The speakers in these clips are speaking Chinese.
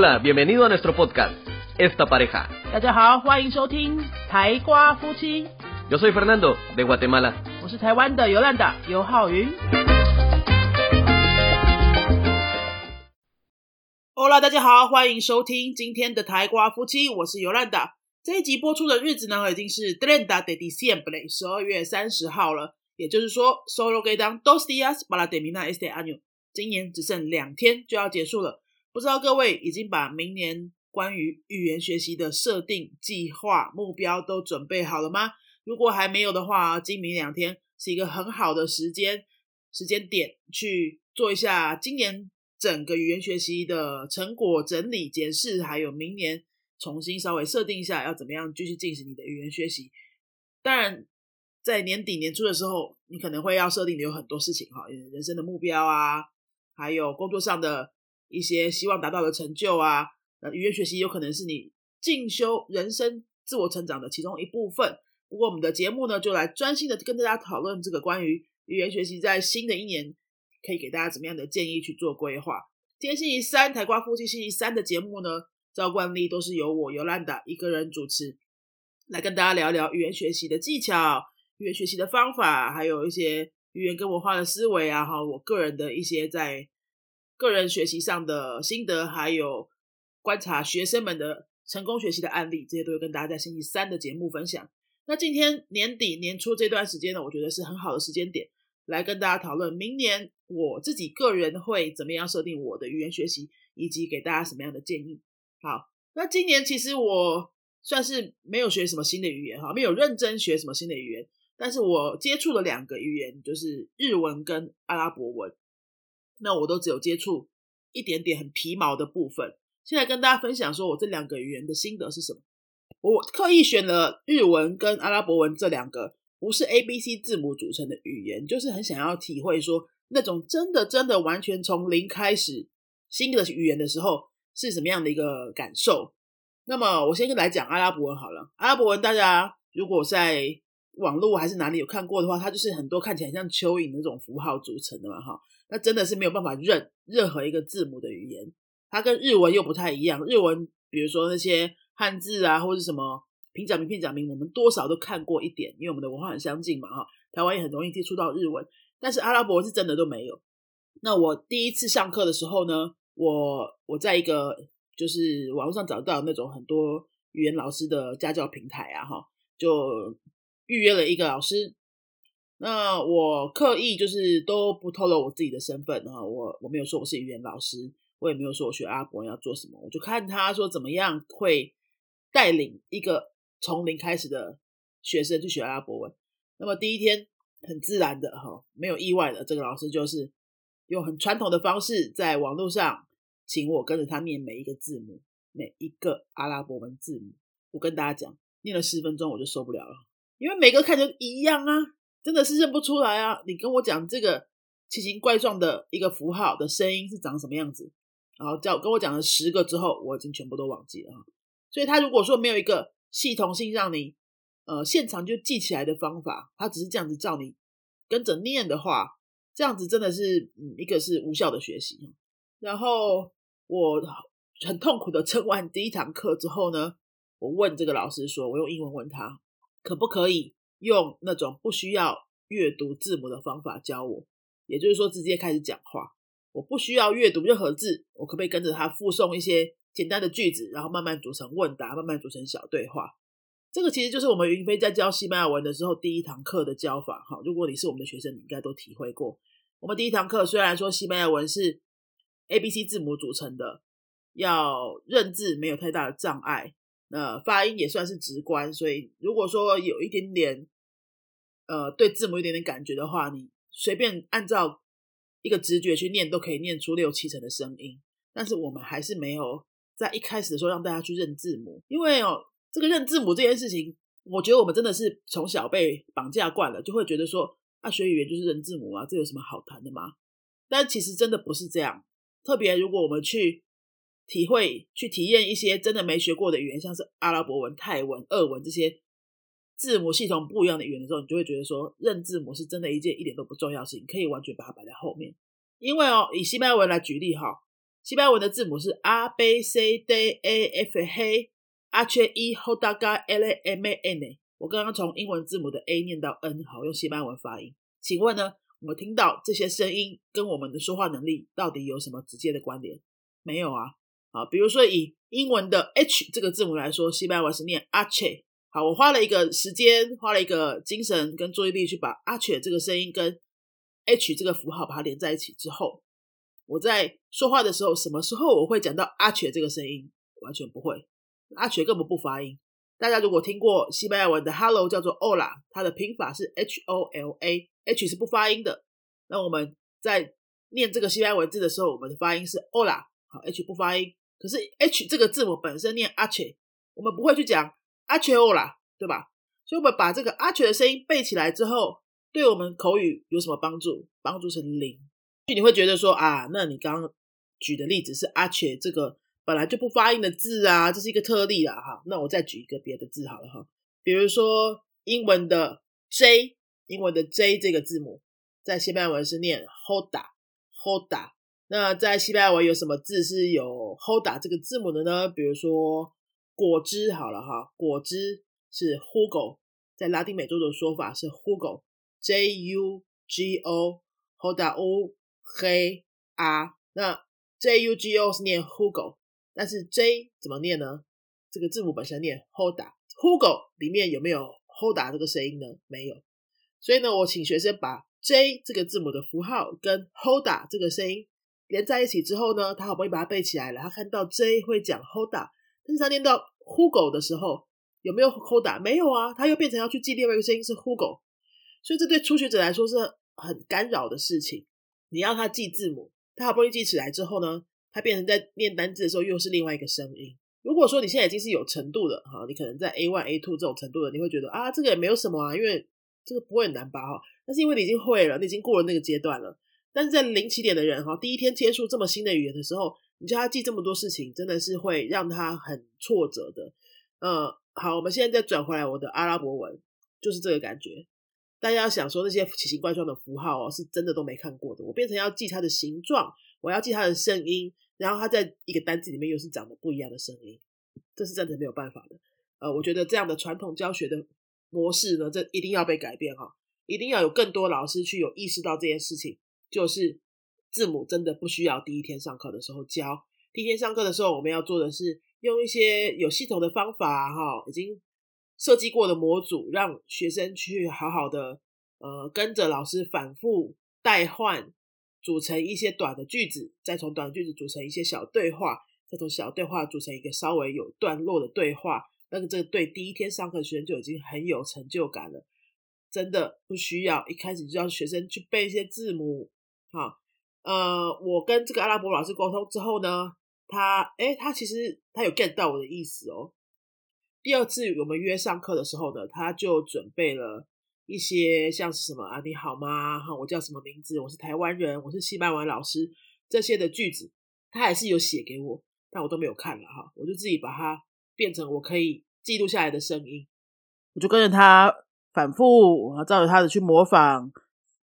Hola, bienvenido a nuestro podcast, Esta Pareja. 大家好，欢迎收听台瓜夫妻， Yo soy Fernando, de Guatemala. 我是台湾的尤兰达尤浩云。Hola，大家好，欢迎收听今天的台瓜夫妻，我是尤兰达。这一集播出的日子呢，已经是 treinta de diciembre，十二月三十号了。也就是说，solo quedan dos días para terminar este año，今年只剩两天就要结束了。 不知道各位已经把明年关于语言学习的设定、计划、目标都准备好了吗？如果还没有的话，今明两天是一个很好的时间时间点，去做一下今年整个语言学习的成果整理、检视，还有明年重新稍微设定一下要怎么样继续进行你的语言学习。当然，在年底年初的时候，你可能会要设定的有很多事情哈，人生的目标啊，还有工作上的一些希望达到的成就啊。呃，语言学习有可能是你进修人生自我成长的其中一部分。不过，我们的节目呢，就来专心的跟大家讨论这个关于语言学习在新的一年可以给大家怎么样的建议去做规划。今天星期三，台瓜夫妻星期三的节目呢，照惯例都是由我尤兰达一个人主持，来跟大家聊聊语言学习的技巧。语言学习的方法，还有一些语言跟文化的思维啊，哈，我个人的一些在个人学习上的心得，还有观察学生们的成功学习的案例，这些都会跟大家在星期三的节目分享。那今天年底年初这段时间呢，我觉得是很好的时间点，来跟大家讨论明年我自己个人会怎么样设定我的语言学习，以及给大家什么样的建议。好，那今年其实我算是没有学什么新的语言哈，没有认真学什么新的语言。但是我接触了两个语言，就是日文跟阿拉伯文，那我都只有接触一点点很皮毛的部分。现在跟大家分享说我这两个语言的心得是什么。我刻意选了日文跟阿拉伯文这两个不是 A B C 字母组成的语言，就是很想要体会说那种真的真的完全从零开始新的语言的时候是什么样的一个感受。那么我先跟来讲阿拉伯文好了，阿拉伯文大家如果在网络还是哪里有看过的话，它就是很多看起来像蚯蚓那种符号组成的嘛，哈，那真的是没有办法认任何一个字母的语言。它跟日文又不太一样，日文比如说那些汉字啊，或者什么平假名、片假名，我们多少都看过一点，因为我们的文化很相近嘛，哈，台湾也很容易接触到日文。但是阿拉伯是真的都没有。那我第一次上课的时候呢，我我在一个就是网络上找到那种很多语言老师的家教平台啊，哈，就。预约了一个老师，那我刻意就是都不透露我自己的身份啊，我我没有说我是语言老师，我也没有说我学阿拉伯要做什么，我就看他说怎么样会带领一个从零开始的学生去学阿拉伯文。那么第一天很自然的哈，没有意外的，这个老师就是用很传统的方式在网络上请我跟着他念每一个字母，每一个阿拉伯文字母。我跟大家讲，念了十分钟我就受不了了。因为每个看着一样啊，真的是认不出来啊！你跟我讲这个奇形怪状的一个符号的声音是长什么样子，然后叫跟我讲了十个之后，我已经全部都忘记了哈。所以他如果说没有一个系统性让你呃现场就记起来的方法，他只是这样子叫你跟着念的话，这样子真的是嗯一个是无效的学习。然后我很痛苦的撑完第一堂课之后呢，我问这个老师说，我用英文问他。可不可以用那种不需要阅读字母的方法教我？也就是说，直接开始讲话，我不需要阅读任何字，我可不可以跟着他附送一些简单的句子，然后慢慢组成问答，慢慢组成小对话？这个其实就是我们云飞在教西班牙文的时候第一堂课的教法。哈，如果你是我们的学生，你应该都体会过。我们第一堂课虽然说西班牙文是 A B C 字母组成的，要认字没有太大的障碍。呃，发音也算是直观，所以如果说有一点点，呃，对字母有点点感觉的话，你随便按照一个直觉去念，都可以念出六七成的声音。但是我们还是没有在一开始的时候让大家去认字母，因为哦，这个认字母这件事情，我觉得我们真的是从小被绑架惯了，就会觉得说啊，学语言就是认字母啊，这有什么好谈的吗？但其实真的不是这样，特别如果我们去。体会去体验一些真的没学过的语言，像是阿拉伯文、泰文、俄文这些字母系统不一样的语言的时候，你就会觉得说认字母是真的一件一点都不重要的事情，可以完全把它摆在后面。因为哦，以西班牙文来举例哈，西班牙文的字母是 R B C D A F H H E H D G L M N。我刚刚从英文字母的 A 念到 N，好用西班牙文发音。请问呢，我们听到这些声音跟我们的说话能力到底有什么直接的关联？没有啊。好，比如说以英文的 H 这个字母来说，西班牙文是念 H。好，我花了一个时间，花了一个精神跟注意力去把阿雀这个声音跟 H 这个符号把它连在一起之后。我在说话的时候，什么时候我会讲到阿雀这个声音？完全不会，阿雀根本不发音。大家如果听过西班牙文的 hello 叫做 hola，它的拼法是 h o l a，h 是不发音的。那我们在念这个西班牙文字的时候，我们的发音是 hola，好，h 不发音。可是 h 这个字母本身念阿雀，我们不会去讲阿切欧啦对吧？所以我们把这个阿切的声音背起来之后，对我们口语有什么帮助？帮助是零。你会觉得说啊，那你刚刚举的例子是阿切这个本来就不发音的字啊，这是一个特例啊，哈。那我再举一个别的字好了哈，比如说英文的 J，英文的 J 这个字母在西班牙文是念 Hoda，Hoda。那在西班牙文有什么字是有 Hoda 这个字母的呢？比如说果汁好了哈，果汁是 Hugo，在拉丁美洲的说法是 Hugo，J U G O，Hoda O。黑啊，那 J U G O 是念 Hugo，但是 J 怎么念呢？这个字母本身念 Hoda，Hugo 里面有没有 Hoda 这个声音呢？没有，所以呢，我请学生把 J 这个字母的符号跟 Hoda 这个声音连在一起之后呢，他好不容易把它背起来了。他看到 J 会讲 Hoda，但是他念到呼狗的时候有没有 Hoda？没有啊，他又变成要去记另外一个声音是呼狗所以这对初学者来说是很干扰的事情。你要他记字母，他好不容易记起来之后呢，他变成在念单字的时候又是另外一个声音。如果说你现在已经是有程度的哈，你可能在 A one、A two 这种程度的，你会觉得啊，这个也没有什么啊，因为这个不会很难吧哈。那是因为你已经会了，你已经过了那个阶段了。但是在零起点的人哈，第一天接触这么新的语言的时候，你叫他记这么多事情，真的是会让他很挫折的。呃，好，我们现在再转回来我的阿拉伯文，就是这个感觉。大家要想说那些奇形怪状的符号哦，是真的都没看过的。我变成要记它的形状，我要记它的声音，然后它在一个单字里面又是长得不一样的声音，这是真的没有办法的。呃，我觉得这样的传统教学的模式呢，这一定要被改变哈，一定要有更多老师去有意识到这件事情，就是字母真的不需要第一天上课的时候教。第一天上课的时候，我们要做的是用一些有系统的方法哈，已经。设计过的模组，让学生去好好的，呃，跟着老师反复代换，组成一些短的句子，再从短句子组成一些小对话，再从小对话组成一个稍微有段落的对话。那个这个对第一天上课学生就已经很有成就感了，真的不需要一开始就让学生去背一些字母。好，呃，我跟这个阿拉伯老师沟通之后呢，他，诶，他其实他有 get 到我的意思哦。第二次我们约上课的时候呢，他就准备了一些像是什么啊，你好吗？哈，我叫什么名字？我是台湾人，我是西班牙老师这些的句子，他还是有写给我，但我都没有看了哈，我就自己把它变成我可以记录下来的声音，我就跟着他反复，我照着他的去模仿，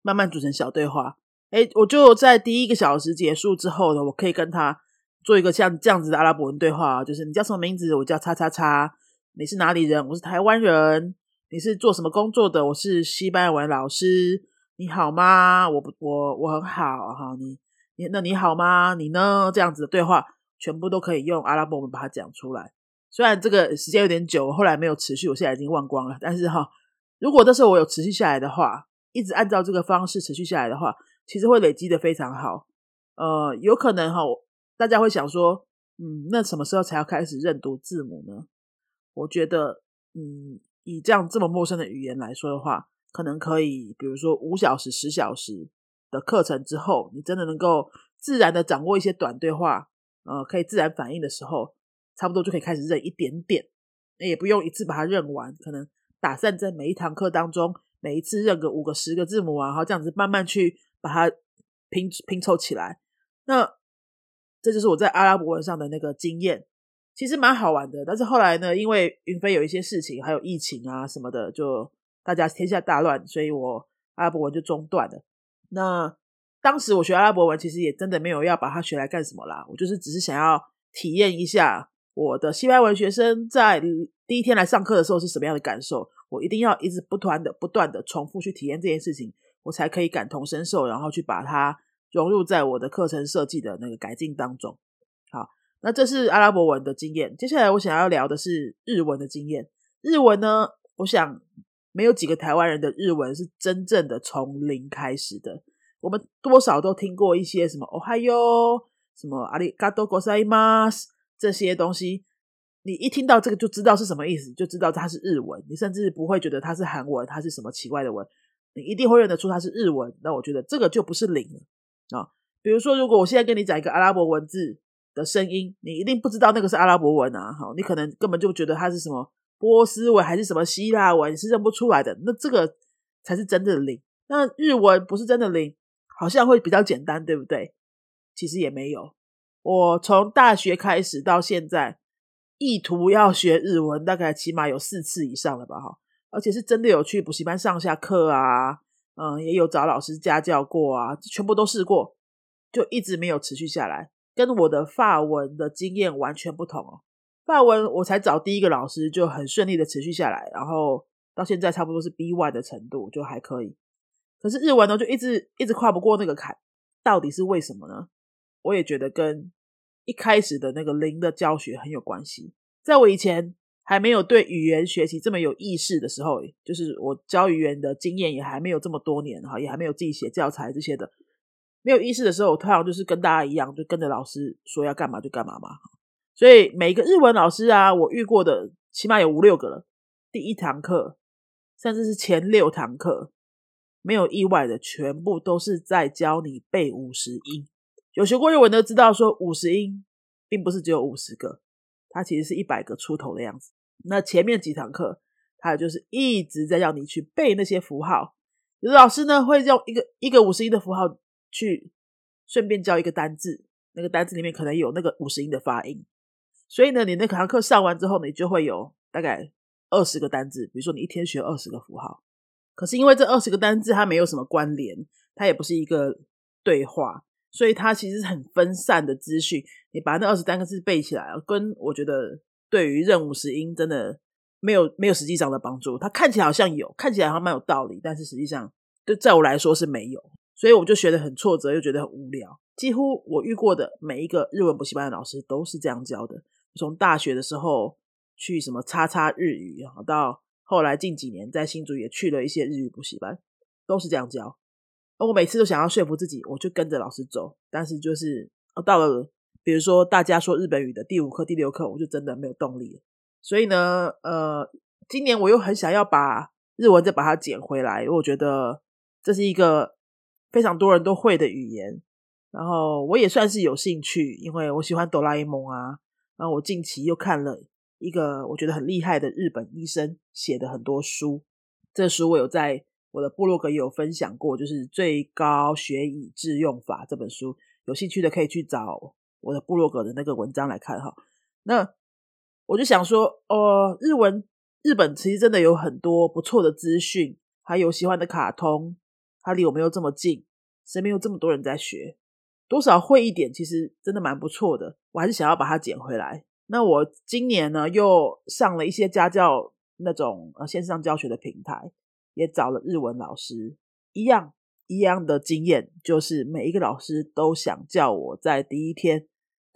慢慢组成小对话。哎，我就在第一个小时结束之后呢，我可以跟他做一个像这样子的阿拉伯文对话，就是你叫什么名字？我叫叉叉叉。你是哪里人？我是台湾人。你是做什么工作的？我是西班牙文老师。你好吗？我不，我我很好哈。你你那你好吗？你呢？这样子的对话全部都可以用阿拉伯文把它讲出来。虽然这个时间有点久，后来没有持续，我现在已经忘光了。但是哈，如果那时候我有持续下来的话，一直按照这个方式持续下来的话，其实会累积的非常好。呃，有可能哈，大家会想说，嗯，那什么时候才要开始认读字母呢？我觉得，嗯，以这样这么陌生的语言来说的话，可能可以，比如说五小时、十小时的课程之后，你真的能够自然的掌握一些短对话，呃，可以自然反应的时候，差不多就可以开始认一点点，也不用一次把它认完，可能打算在每一堂课当中，每一次认个五个、十个字母啊，然后这样子慢慢去把它拼拼凑起来。那这就是我在阿拉伯文上的那个经验。其实蛮好玩的，但是后来呢，因为云飞有一些事情，还有疫情啊什么的，就大家天下大乱，所以我阿拉伯文就中断了。那当时我学阿拉伯文，其实也真的没有要把它学来干什么啦，我就是只是想要体验一下我的西班牙文学生在第一天来上课的时候是什么样的感受。我一定要一直不断的、不断的重复去体验这件事情，我才可以感同身受，然后去把它融入在我的课程设计的那个改进当中。好，那这是阿拉伯文的经验。接下来我想要聊的是日文的经验。日文呢，我想没有几个台湾人的日文是真正的从零开始的。我们多少都听过一些什么“哦嗨哟”、什么“阿里嘎多国塞马斯”这些东西。你一听到这个就知道是什么意思，就知道它是日文。你甚至不会觉得它是韩文，它是什么奇怪的文，你一定会认得出它是日文。那我觉得这个就不是零了啊。比如说，如果我现在跟你讲一个阿拉伯文字的声音，你一定不知道那个是阿拉伯文啊。好，你可能根本就觉得它是什么波斯文还是什么希腊文，你是认不出来的。那这个才是真的零。那日文不是真的零，好像会比较简单，对不对？其实也没有。我从大学开始到现在。意图要学日文，大概起码有四次以上了吧，哈，而且是真的有去补习班上下课啊，嗯，也有找老师家教过啊，全部都试过，就一直没有持续下来，跟我的法文的经验完全不同哦。法文我才找第一个老师就很顺利的持续下来，然后到现在差不多是 B 外的程度，就还可以。可是日文呢，就一直一直跨不过那个坎，到底是为什么呢？我也觉得跟。一开始的那个零的教学很有关系。在我以前还没有对语言学习这么有意识的时候，就是我教语言的经验也还没有这么多年哈，也还没有自己写教材这些的，没有意识的时候，我通常就是跟大家一样，就跟着老师说要干嘛就干嘛嘛。所以每个日文老师啊，我遇过的起码有五六个了。第一堂课，甚至是前六堂课，没有意外的，全部都是在教你背五十音。有学过日文的知道，说五十音并不是只有五十个，它其实是一百个出头的样子。那前面几堂课，它就是一直在让你去背那些符号。有的老师呢会用一个一个五十音的符号去顺便教一个单字，那个单字里面可能有那个五十音的发音。所以呢，你那堂课上完之后，你就会有大概二十个单字。比如说，你一天学二十个符号，可是因为这二十个单字它没有什么关联，它也不是一个对话。所以它其实是很分散的资讯，你把那二十单个字背起来，跟我觉得对于认五十音真的没有没有实际上的帮助。它看起来好像有，看起来好像蛮有道理，但是实际上对在我来说是没有，所以我就学得很挫折，又觉得很无聊。几乎我遇过的每一个日文补习班的老师都是这样教的。从大学的时候去什么叉叉日语，到后来近几年在新竹也去了一些日语补习班，都是这样教。我每次都想要说服自己，我就跟着老师走。但是就是到了，比如说大家说日本语的第五课、第六课，我就真的没有动力。所以呢，呃，今年我又很想要把日文再把它捡回来，因为我觉得这是一个非常多人都会的语言。然后我也算是有兴趣，因为我喜欢哆啦 A 梦啊。然后我近期又看了一个我觉得很厉害的日本医生写的很多书，这书我有在。我的部落格也有分享过，就是《最高学以致用法》这本书，有兴趣的可以去找我的部落格的那个文章来看哈。那我就想说，哦，日文日本其实真的有很多不错的资讯，还有喜欢的卡通，它离我们又这么近，身边有这么多人在学，多少会一点，其实真的蛮不错的。我还是想要把它捡回来。那我今年呢，又上了一些家教那种呃线上教学的平台。也找了日文老师，一样一样的经验，就是每一个老师都想叫我在第一天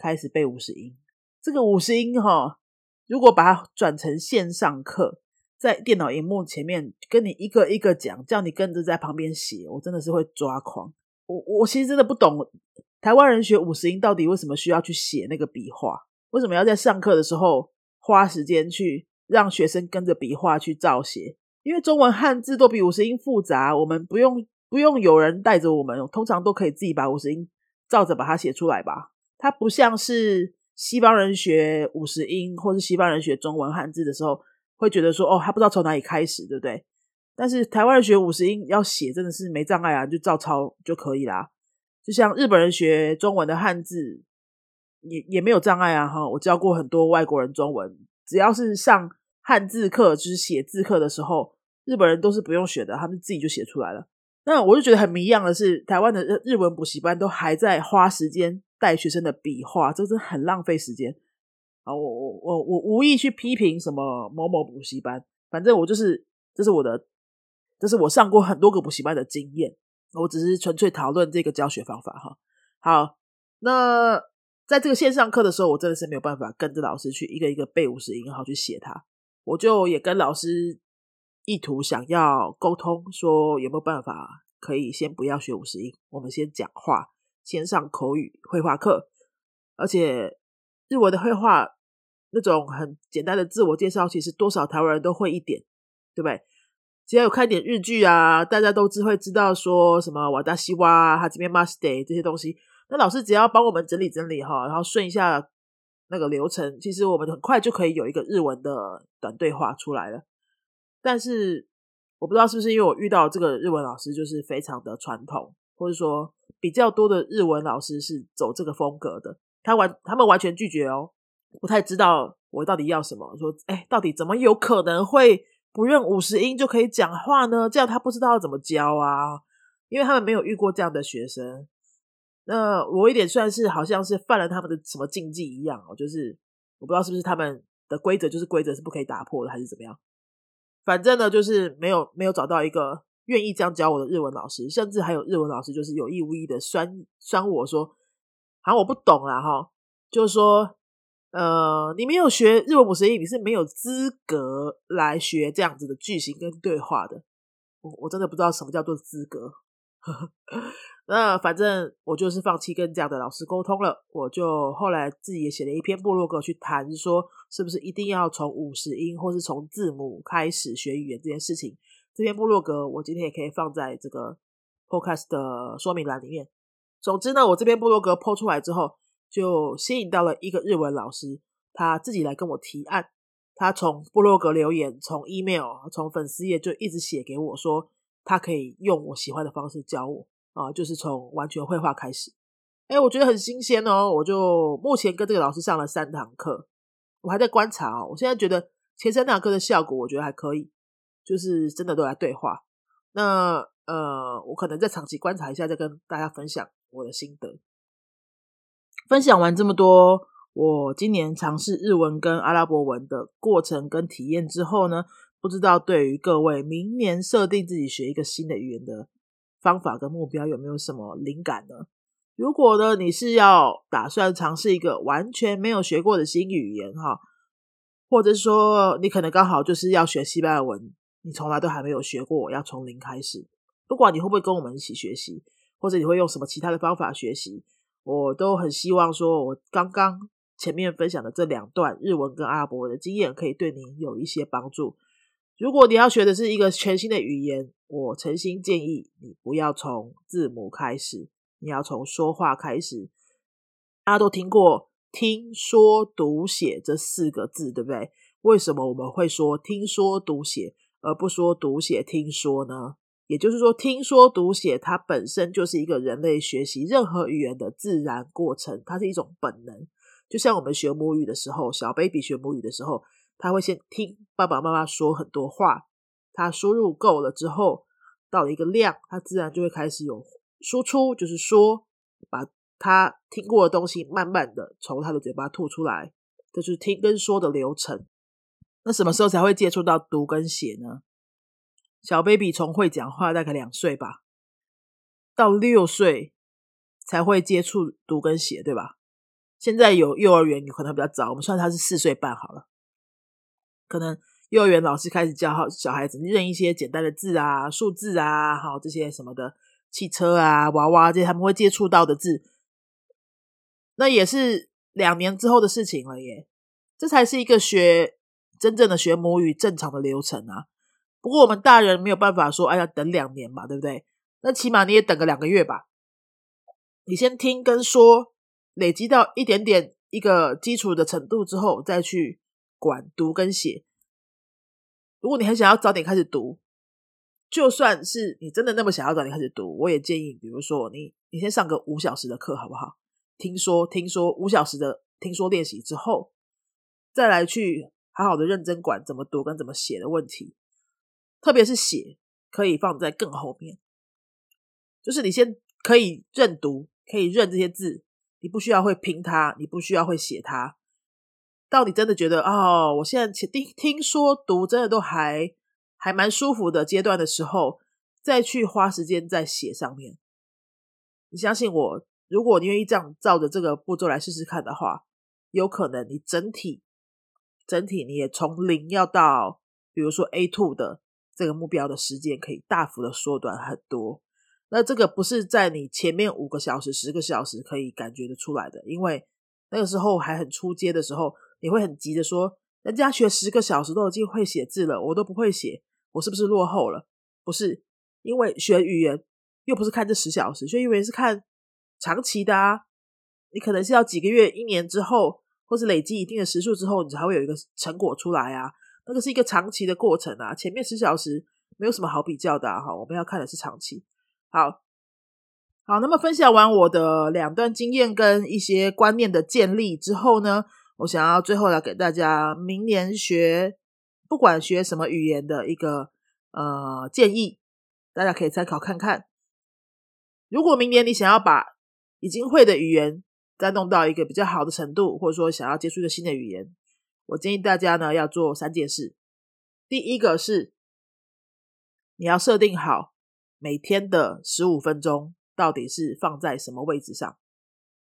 开始背五十音。这个五十音哈，如果把它转成线上课，在电脑荧幕前面跟你一个一个讲，叫你跟着在旁边写，我真的是会抓狂。我我其实真的不懂台湾人学五十音到底为什么需要去写那个笔画，为什么要在上课的时候花时间去让学生跟着笔画去照写？因为中文汉字都比五十音复杂，我们不用不用有人带着我们，通常都可以自己把五十音照着把它写出来吧。它不像是西方人学五十音，或是西方人学中文汉字的时候，会觉得说哦，他不知道从哪里开始，对不对？但是台湾人学五十音要写真的是没障碍啊，就照抄就可以啦。就像日本人学中文的汉字，也也没有障碍啊。哈，我教过很多外国人中文，只要是上。汉字课就是写字课的时候，日本人都是不用学的，他们自己就写出来了。那我就觉得很迷样的是，台湾的日文补习班都还在花时间带学生的笔画，这是很浪费时间啊！我我我我无意去批评什么某某补习班，反正我就是这是我的，这是我上过很多个补习班的经验，我只是纯粹讨论这个教学方法哈。好，那在这个线上课的时候，我真的是没有办法跟着老师去一个一个背五十音，好去写它，我就也跟老师。意图想要沟通，说有没有办法可以先不要学五十音，我们先讲话，先上口语绘画课，而且日文的绘画那种很简单的自我介绍，其实多少台湾人都会一点，对不对？只要有看点日剧啊，大家都只会知道说什么瓦达西哇、哈这边 must day 这些东西。那老师只要帮我们整理整理哈，然后顺一下那个流程，其实我们很快就可以有一个日文的短对话出来了。但是我不知道是不是因为我遇到这个日文老师就是非常的传统，或者说比较多的日文老师是走这个风格的，他完他们完全拒绝哦，不太知道我到底要什么。说哎，到底怎么有可能会不认五十音就可以讲话呢？这样他不知道要怎么教啊，因为他们没有遇过这样的学生。那我一点算是好像是犯了他们的什么禁忌一样哦，就是我不知道是不是他们的规则就是规则是不可以打破的，还是怎么样。反正呢，就是没有没有找到一个愿意这样教我的日文老师，甚至还有日文老师就是有意无意的酸酸我说，好像我不懂啦哈，就是说，呃，你没有学日文五十音，你是没有资格来学这样子的句型跟对话的。我我真的不知道什么叫做资格。那反正我就是放弃跟这样的老师沟通了，我就后来自己也写了一篇部落格去谈，说是不是一定要从五十音或是从字母开始学语言这件事情。这篇部落格我今天也可以放在这个 podcast 的说明栏里面。总之呢，我这篇部落格 po 出来之后，就吸引到了一个日文老师，他自己来跟我提案，他从部落格留言，从 email，从粉丝页就一直写给我说，他可以用我喜欢的方式教我。啊，就是从完全绘画开始，哎，我觉得很新鲜哦。我就目前跟这个老师上了三堂课，我还在观察哦。我现在觉得前三堂课的效果，我觉得还可以，就是真的都来对话。那呃，我可能再长期观察一下，再跟大家分享我的心得。分享完这么多，我今年尝试日文跟阿拉伯文的过程跟体验之后呢，不知道对于各位明年设定自己学一个新的语言的。方法跟目标有没有什么灵感呢？如果呢，你是要打算尝试一个完全没有学过的新语言哈，或者说你可能刚好就是要学西班牙文，你从来都还没有学过，要从零开始。不管你会不会跟我们一起学习，或者你会用什么其他的方法学习，我都很希望说，我刚刚前面分享的这两段日文跟阿拉伯文的经验，可以对你有一些帮助。如果你要学的是一个全新的语言，我诚心建议你不要从字母开始，你要从说话开始。大家都听过听说读写这四个字，对不对？为什么我们会说听说读写，而不说读写听说呢？也就是说，听说读写它本身就是一个人类学习任何语言的自然过程，它是一种本能。就像我们学母语的时候，小 baby 学母语的时候。他会先听爸爸妈妈说很多话，他输入够了之后，到了一个量，他自然就会开始有输出，就是说把他听过的东西慢慢的从他的嘴巴吐出来，这就是听跟说的流程。那什么时候才会接触到读跟写呢？小 baby 从会讲话大概两岁吧，到六岁才会接触读跟写，对吧？现在有幼儿园，可能比较早，我们算他是四岁半好了。可能幼儿园老师开始教小孩子认一些简单的字啊、数字啊，好这些什么的汽车啊、娃娃这些他们会接触到的字，那也是两年之后的事情了耶。这才是一个学真正的学母语正常的流程啊。不过我们大人没有办法说，哎，呀等两年嘛，对不对？那起码你也等个两个月吧。你先听跟说，累积到一点点一个基础的程度之后，再去。管读跟写，如果你很想要早点开始读，就算是你真的那么想要早点开始读，我也建议，比如说你，你先上个五小时的课，好不好？听说，听说五小时的听说练习之后，再来去好好的认真管怎么读跟怎么写的问题，特别是写可以放在更后面。就是你先可以认读，可以认这些字，你不需要会拼它，你不需要会写它。到你真的觉得哦，我现在听听说读真的都还还蛮舒服的阶段的时候，再去花时间在写上面。你相信我，如果你愿意这样照着这个步骤来试试看的话，有可能你整体整体你也从零要到，比如说 A two 的这个目标的时间可以大幅的缩短很多。那这个不是在你前面五个小时、十个小时可以感觉得出来的，因为那个时候还很出街的时候。你会很急的说，人家学十个小时都已经会写字了，我都不会写，我是不是落后了？不是，因为学语言又不是看这十小时，学语言是看长期的啊。你可能是要几个月、一年之后，或是累积一定的时数之后，你才会有一个成果出来啊。那个是一个长期的过程啊。前面十小时没有什么好比较的哈，我们要看的是长期。好，好，那么分享完我的两段经验跟一些观念的建立之后呢？我想要最后来给大家明年学，不管学什么语言的一个呃建议，大家可以参考看看。如果明年你想要把已经会的语言再弄到一个比较好的程度，或者说想要接触一个新的语言，我建议大家呢要做三件事。第一个是你要设定好每天的十五分钟到底是放在什么位置上，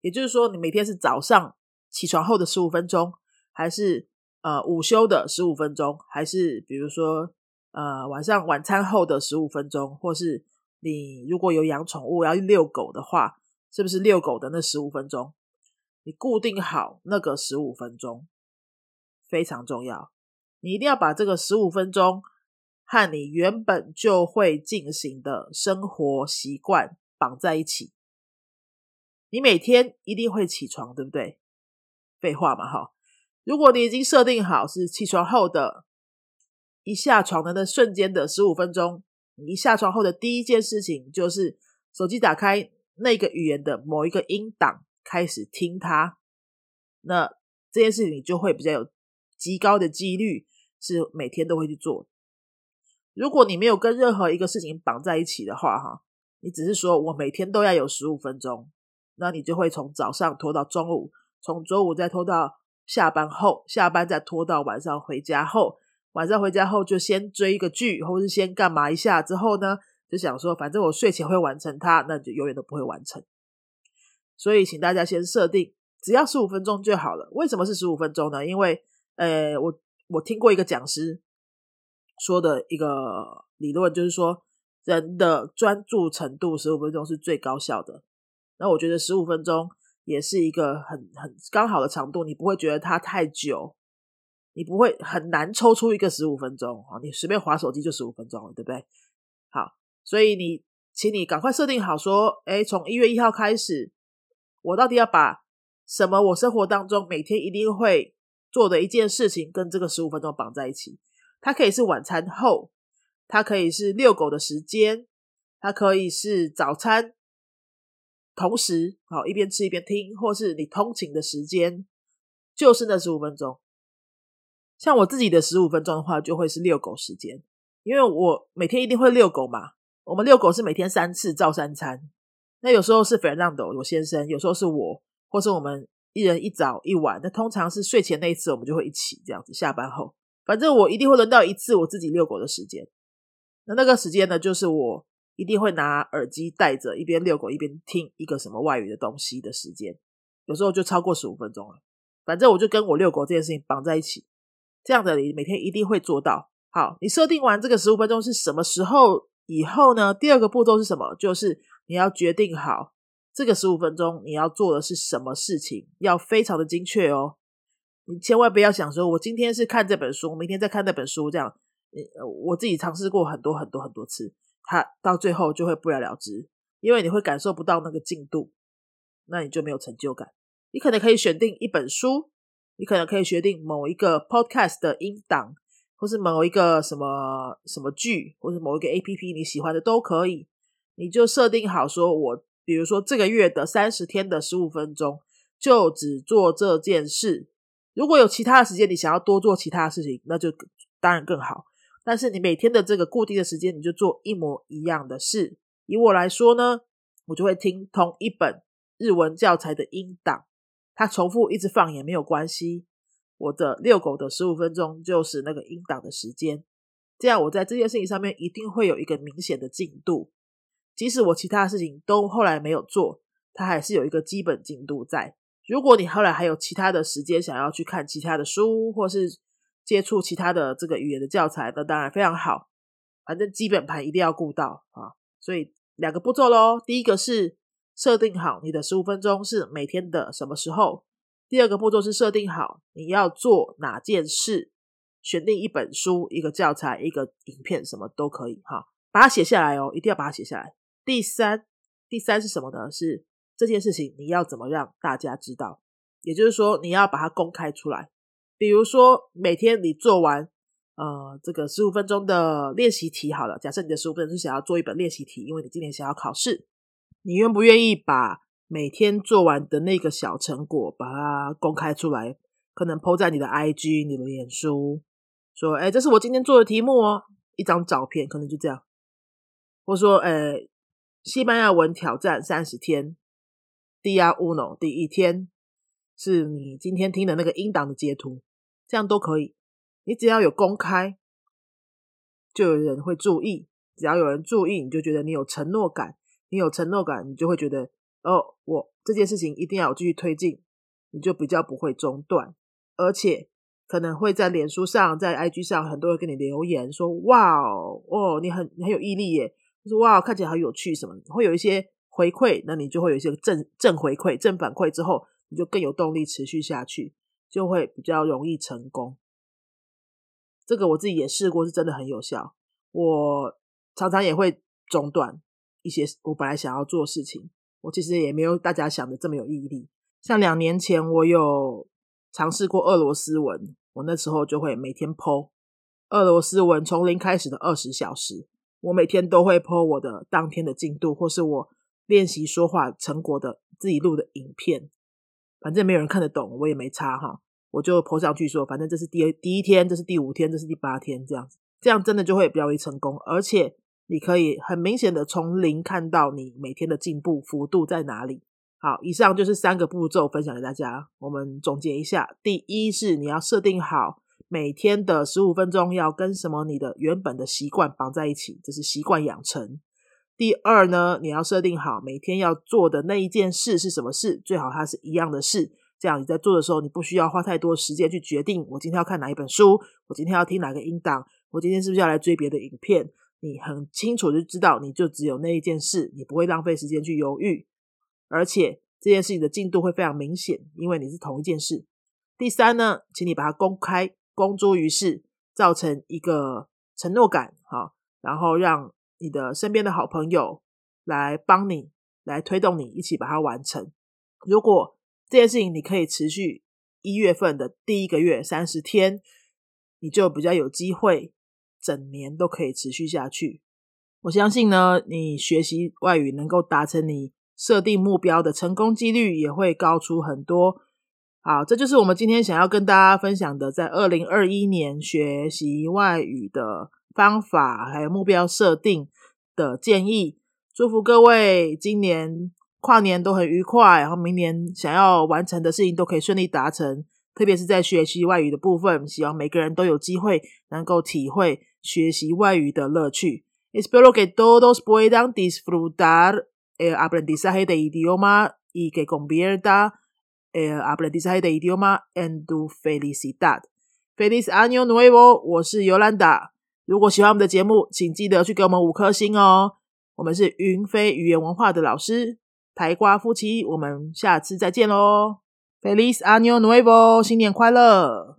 也就是说，你每天是早上。起床后的十五分钟，还是呃午休的十五分钟，还是比如说呃晚上晚餐后的十五分钟，或是你如果有养宠物要遛狗的话，是不是遛狗的那十五分钟？你固定好那个十五分钟非常重要，你一定要把这个十五分钟和你原本就会进行的生活习惯绑在一起。你每天一定会起床，对不对？废话嘛，哈！如果你已经设定好是起床后的一下床的那瞬间的十五分钟，你一下床后的第一件事情就是手机打开那个语言的某一个音档，开始听它。那这件事情你就会比较有极高的几率是每天都会去做。如果你没有跟任何一个事情绑在一起的话，哈，你只是说我每天都要有十五分钟，那你就会从早上拖到中午。从周五再拖到下班后，下班再拖到晚上回家后，晚上回家后就先追一个剧，或是先干嘛一下之后呢，就想说反正我睡前会完成它，那就永远都不会完成。所以请大家先设定，只要十五分钟就好了。为什么是十五分钟呢？因为呃，我我听过一个讲师说的一个理论，就是说人的专注程度十五分钟是最高效的。那我觉得十五分钟。也是一个很很刚好的长度，你不会觉得它太久，你不会很难抽出一个十五分钟啊，你随便划手机就十五分钟了，对不对？好，所以你，请你赶快设定好，说，哎，从一月一号开始，我到底要把什么我生活当中每天一定会做的一件事情跟这个十五分钟绑在一起？它可以是晚餐后，它可以是遛狗的时间，它可以是早餐。同时，好一边吃一边听，或是你通勤的时间就是那十五分钟。像我自己的十五分钟的话，就会是遛狗时间，因为我每天一定会遛狗嘛。我们遛狗是每天三次照三餐，那有时候是 Fernando 我先生，有时候是我，或是我们一人一早一晚。那通常是睡前那一次，我们就会一起这样子。下班后，反正我一定会轮到一次我自己遛狗的时间。那那个时间呢，就是我。一定会拿耳机戴着，一边遛狗一边听一个什么外语的东西的时间，有时候就超过十五分钟了。反正我就跟我遛狗这件事情绑在一起，这样的你每天一定会做到。好，你设定完这个十五分钟是什么时候以后呢？第二个步骤是什么？就是你要决定好这个十五分钟你要做的是什么事情，要非常的精确哦。你千万不要想说，我今天是看这本书，明天再看那本书，这样。呃，我自己尝试过很多很多很多次。它到最后就会不了了之，因为你会感受不到那个进度，那你就没有成就感。你可能可以选定一本书，你可能可以决定某一个 podcast 的音档，或是某一个什么什么剧，或是某一个 A P P 你喜欢的都可以。你就设定好，说我比如说这个月的三十天的十五分钟，就只做这件事。如果有其他的时间，你想要多做其他的事情，那就当然更好。但是你每天的这个固定的时间，你就做一模一样的事，以我来说呢，我就会听同一本日文教材的音档，它重复一直放也没有关系。我的遛狗的十五分钟就是那个音档的时间，这样我在这件事情上面一定会有一个明显的进度。即使我其他事情都后来没有做，它还是有一个基本进度在。如果你后来还有其他的时间想要去看其他的书，或是接触其他的这个语言的教材，那当然非常好。反正基本盘一定要顾到啊。所以两个步骤喽，第一个是设定好你的十五分钟是每天的什么时候。第二个步骤是设定好你要做哪件事，选定一本书、一个教材、一个影片，什么都可以哈，把它写下来哦，一定要把它写下来。第三，第三是什么呢？是这件事情你要怎么让大家知道？也就是说，你要把它公开出来。比如说，每天你做完呃这个十五分钟的练习题，好了，假设你的十五分钟是想要做一本练习题，因为你今年想要考试，你愿不愿意把？每天做完的那个小成果，把它公开出来，可能 PO 在你的 IG、你的脸书，说：“哎，这是我今天做的题目哦。”一张照片，可能就这样。或说：“哎，西班牙文挑战三十天，Dia Uno，第一天是你今天听的那个音档的截图，这样都可以。你只要有公开，就有人会注意。只要有人注意，你就觉得你有承诺感。你有承诺感，你就会觉得。哦，我这件事情一定要继续推进，你就比较不会中断，而且可能会在脸书上、在 IG 上，很多人给你留言说：“哇哦，哦，你很你很有毅力耶！”：“哇，看起来好有趣，什么会有一些回馈，那你就会有一些正正回馈、正反馈之后，你就更有动力持续下去，就会比较容易成功。这个我自己也试过，是真的很有效。我常常也会中断一些我本来想要做事情。我其实也没有大家想的这么有毅力。像两年前，我有尝试过俄罗斯文，我那时候就会每天剖俄罗斯文从零开始的二十小时，我每天都会剖我的当天的进度，或是我练习说话成果的自己录的影片。反正没有人看得懂，我也没差哈，我就剖上去说，反正这是第第一天，这是第五天，这是第八天，这样子，这样真的就会比较容易成功，而且。你可以很明显的从零看到你每天的进步幅度在哪里。好，以上就是三个步骤分享给大家。我们总结一下：第一是你要设定好每天的十五分钟要跟什么你的原本的习惯绑在一起，这是习惯养成。第二呢，你要设定好每天要做的那一件事是什么事，最好它是一样的事，这样你在做的时候你不需要花太多时间去决定我今天要看哪一本书，我今天要听哪个音档，我今天是不是要来追别的影片。你很清楚就知道，你就只有那一件事，你不会浪费时间去犹豫，而且这件事情的进度会非常明显，因为你是同一件事。第三呢，请你把它公开公诸于世，造成一个承诺感，哈，然后让你的身边的好朋友来帮你，来推动你一起把它完成。如果这件事情你可以持续一月份的第一个月三十天，你就比较有机会。整年都可以持续下去。我相信呢，你学习外语能够达成你设定目标的成功几率也会高出很多。好，这就是我们今天想要跟大家分享的，在二零二一年学习外语的方法，还有目标设定的建议。祝福各位今年跨年都很愉快，然后明年想要完成的事情都可以顺利达成。特别是在学习外语的部分，希望每个人都有机会能够体会。学习外语的乐趣。Espero que todos puedan disfrutar el aprendizaje de idioma y que convierta el aprendizaje de idioma en tu felicidad. Feliz año nuevo！我是尤兰达。如果喜欢我们的节目，请记得去给我们五颗星哦。我们是云飞语言文化的老师，台瓜夫妻。我们下次再见喽！Feliz año nuevo！新年快乐